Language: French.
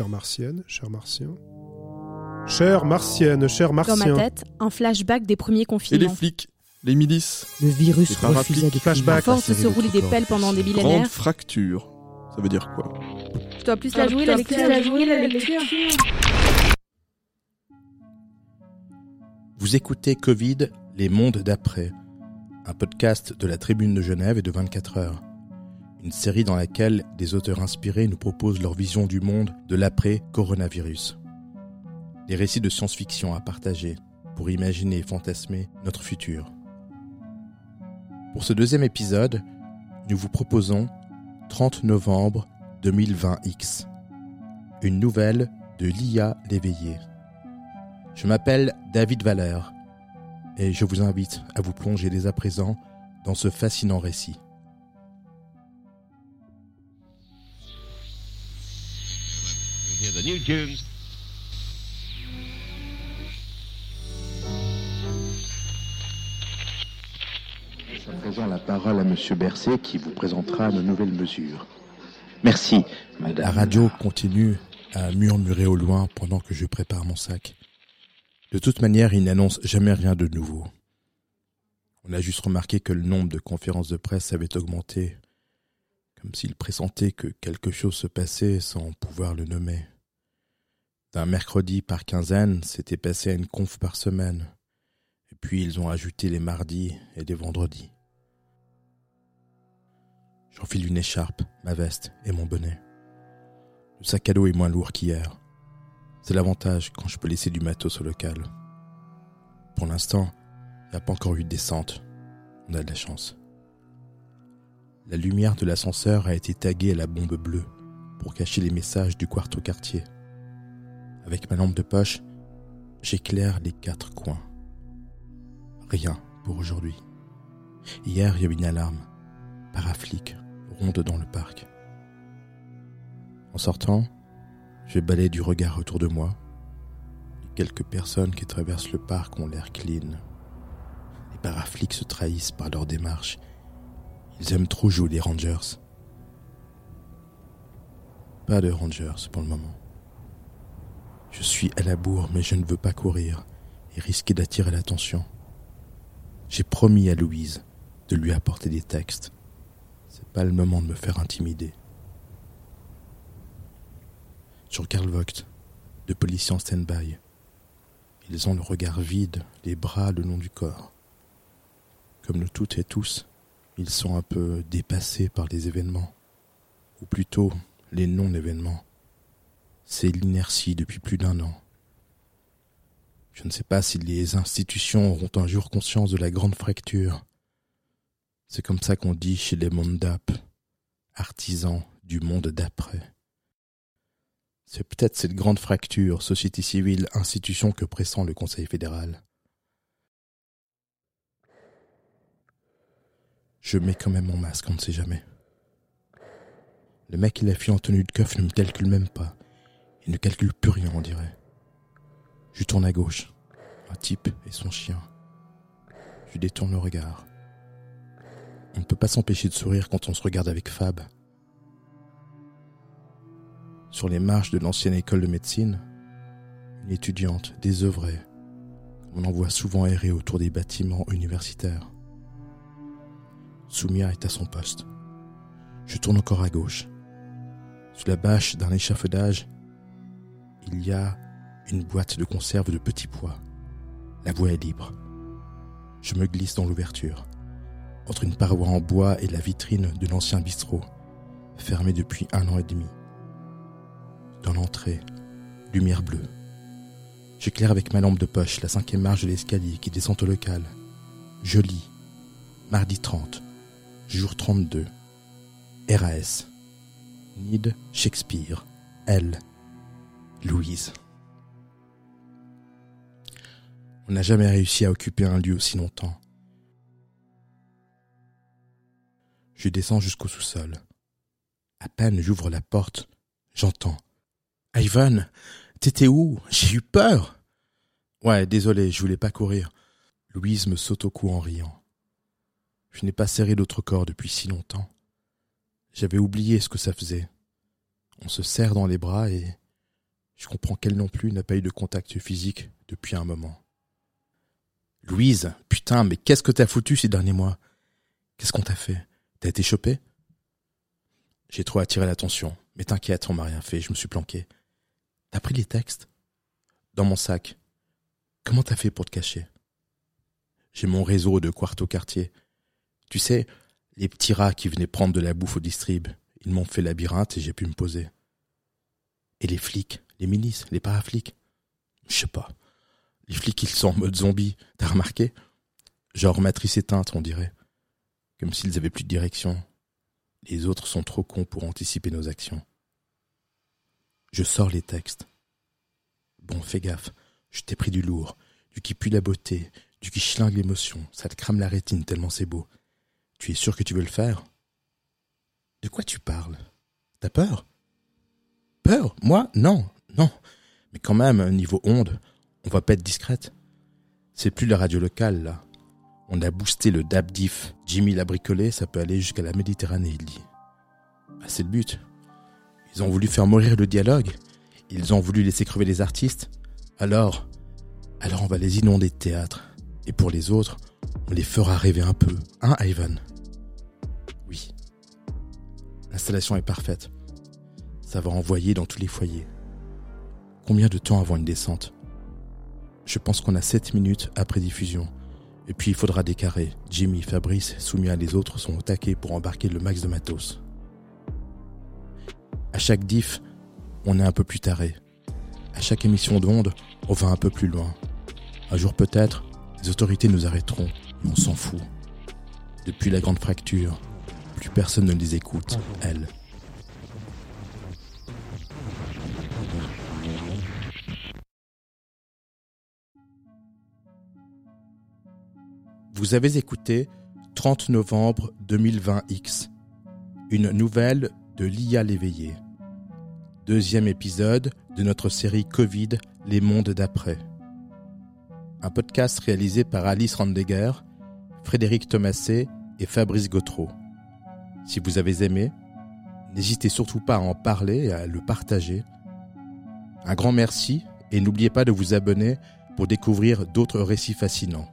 chère martienne, cher martien. Chère martienne, cher Dans martien. ma tête, un flashback des premiers Et les confinements. flics, les milices, Le virus refusait de flashback. Force de se rouler des pelles pendant des grande millénaires, fracture. Ça veut dire quoi? Je dois plus la jouer, la lecture, la jouer, la lecture. Vous écoutez Covid, les mondes d'après, un podcast de la Tribune de Genève et de 24 heures. Une série dans laquelle des auteurs inspirés nous proposent leur vision du monde de l'après-coronavirus. Des récits de science-fiction à partager pour imaginer et fantasmer notre futur. Pour ce deuxième épisode, nous vous proposons 30 novembre 2020X, une nouvelle de Lia Léveillé. Je m'appelle David Valère et je vous invite à vous plonger dès à présent dans ce fascinant récit. Hear the new tunes. À présent la parole à Monsieur Bercé qui vous présentera nos nouvelles mesures. Merci, madame. La radio continue à murmurer au loin pendant que je prépare mon sac. De toute manière, il n'annonce jamais rien de nouveau. On a juste remarqué que le nombre de conférences de presse avait augmenté, comme s'il pressentait que quelque chose se passait sans pouvoir le nommer. D'un mercredi par quinzaine, c'était passé à une conf par semaine. Et puis ils ont ajouté les mardis et les vendredis. J'enfile une écharpe, ma veste et mon bonnet. Le sac à dos est moins lourd qu'hier. C'est l'avantage quand je peux laisser du matos au local. Pour l'instant, il n'y a pas encore eu de descente. On a de la chance. La lumière de l'ascenseur a été taguée à la bombe bleue pour cacher les messages du quarto quartier. Avec ma lampe de poche, j'éclaire les quatre coins. Rien pour aujourd'hui. Hier, il y a eu une alarme. Paraflic ronde dans le parc. En sortant, je balaye du regard autour de moi. Les quelques personnes qui traversent le parc ont l'air clean. Les paraflics se trahissent par leur démarche. Ils aiment trop jouer les rangers. Pas de rangers pour le moment. Je suis à la bourre, mais je ne veux pas courir et risquer d'attirer l'attention. J'ai promis à Louise de lui apporter des textes. C'est pas le moment de me faire intimider. Sur Karl Vogt, deux policiers en stand-by. Ils ont le regard vide, les bras le long du corps. Comme nous toutes et tous, ils sont un peu dépassés par les événements, ou plutôt les non-événements. C'est l'inertie depuis plus d'un an. Je ne sais pas si les institutions auront un jour conscience de la grande fracture. C'est comme ça qu'on dit chez les Mondap, artisans du monde d'après. C'est peut-être cette grande fracture, société civile, institution que pressent le Conseil fédéral. Je mets quand même mon masque, on ne sait jamais. Le mec et la fille en tenue de keuf ne me calculent même pas. Il ne calcule plus rien, on dirait. Je tourne à gauche. Un type et son chien. Je détourne le regard. On ne peut pas s'empêcher de sourire quand on se regarde avec Fab. Sur les marches de l'ancienne école de médecine, une étudiante désœuvrée, on en voit souvent errer autour des bâtiments universitaires. Soumia est à son poste. Je tourne encore à gauche. Sous la bâche d'un échafaudage, il y a une boîte de conserve de petits pois. La voie est libre. Je me glisse dans l'ouverture, entre une paroi en bois et la vitrine de l'ancien bistrot, fermé depuis un an et demi. Dans l'entrée, lumière bleue. J'éclaire avec ma lampe de poche la cinquième marche de l'escalier qui descend au local. Je lis. Mardi 30, jour 32. RAS. Nid Shakespeare. L. Louise. On n'a jamais réussi à occuper un lieu aussi longtemps. Je descends jusqu'au sous-sol. À peine j'ouvre la porte, j'entends. Ivan, t'étais où? J'ai eu peur. Ouais, désolé, je voulais pas courir. Louise me saute au cou en riant. Je n'ai pas serré d'autre corps depuis si longtemps. J'avais oublié ce que ça faisait. On se serre dans les bras et Je comprends qu'elle non plus n'a pas eu de contact physique depuis un moment. Louise, putain, mais qu'est-ce que t'as foutu ces derniers mois? Qu'est-ce qu'on t'a fait? T'as été chopé J'ai trop attiré l'attention, mais t'inquiète, on m'a rien fait, je me suis planqué. T'as pris les textes? Dans mon sac. Comment t'as fait pour te cacher? J'ai mon réseau de quarto quartier. Tu sais, les petits rats qui venaient prendre de la bouffe au distrib, ils m'ont fait labyrinthe et j'ai pu me poser. Et les flics, les milices, les paraflics Je sais pas. Les flics, ils sont en mode zombie, t'as remarqué? Genre matrice éteinte, on dirait. Comme s'ils avaient plus de direction. Les autres sont trop cons pour anticiper nos actions. Je sors les textes. Bon, fais gaffe, je t'ai pris du lourd, du qui pue la beauté, du qui schlingue l'émotion, ça te crame la rétine tellement c'est beau. Tu es sûr que tu veux le faire? De quoi tu parles? T'as peur? Peur? Moi? Non, non. Mais quand même, niveau onde, on va pas être discrète. C'est plus la radio locale, là. On a boosté le DAB-DIF. Jimmy l'a bricolé, ça peut aller jusqu'à la Méditerranée, il dit. Bah, c'est le but. Ils ont voulu faire mourir le dialogue. Ils ont voulu laisser crever les artistes. Alors, alors on va les inonder de théâtre. Et pour les autres, on les fera rêver un peu. Hein, Ivan? Oui. L'installation est parfaite. Ça va envoyer dans tous les foyers. Combien de temps avant une descente? Je pense qu'on a 7 minutes après diffusion. Et puis il faudra des carrés. Jimmy, Fabrice, Soumia et les autres sont au taquet pour embarquer le max de matos. À chaque diff, on est un peu plus taré. À chaque émission d'onde, on va un peu plus loin. Un jour peut-être, les autorités nous arrêteront, on s'en fout. Depuis la grande fracture, plus personne ne les écoute, elles. Vous avez écouté 30 novembre 2020X, une nouvelle de Lia Léveillé. Deuxième épisode de notre série Covid, les mondes d'après. Un podcast réalisé par Alice Randegger, Frédéric Thomaset et Fabrice Gautreau. Si vous avez aimé, n'hésitez surtout pas à en parler et à le partager. Un grand merci et n'oubliez pas de vous abonner pour découvrir d'autres récits fascinants.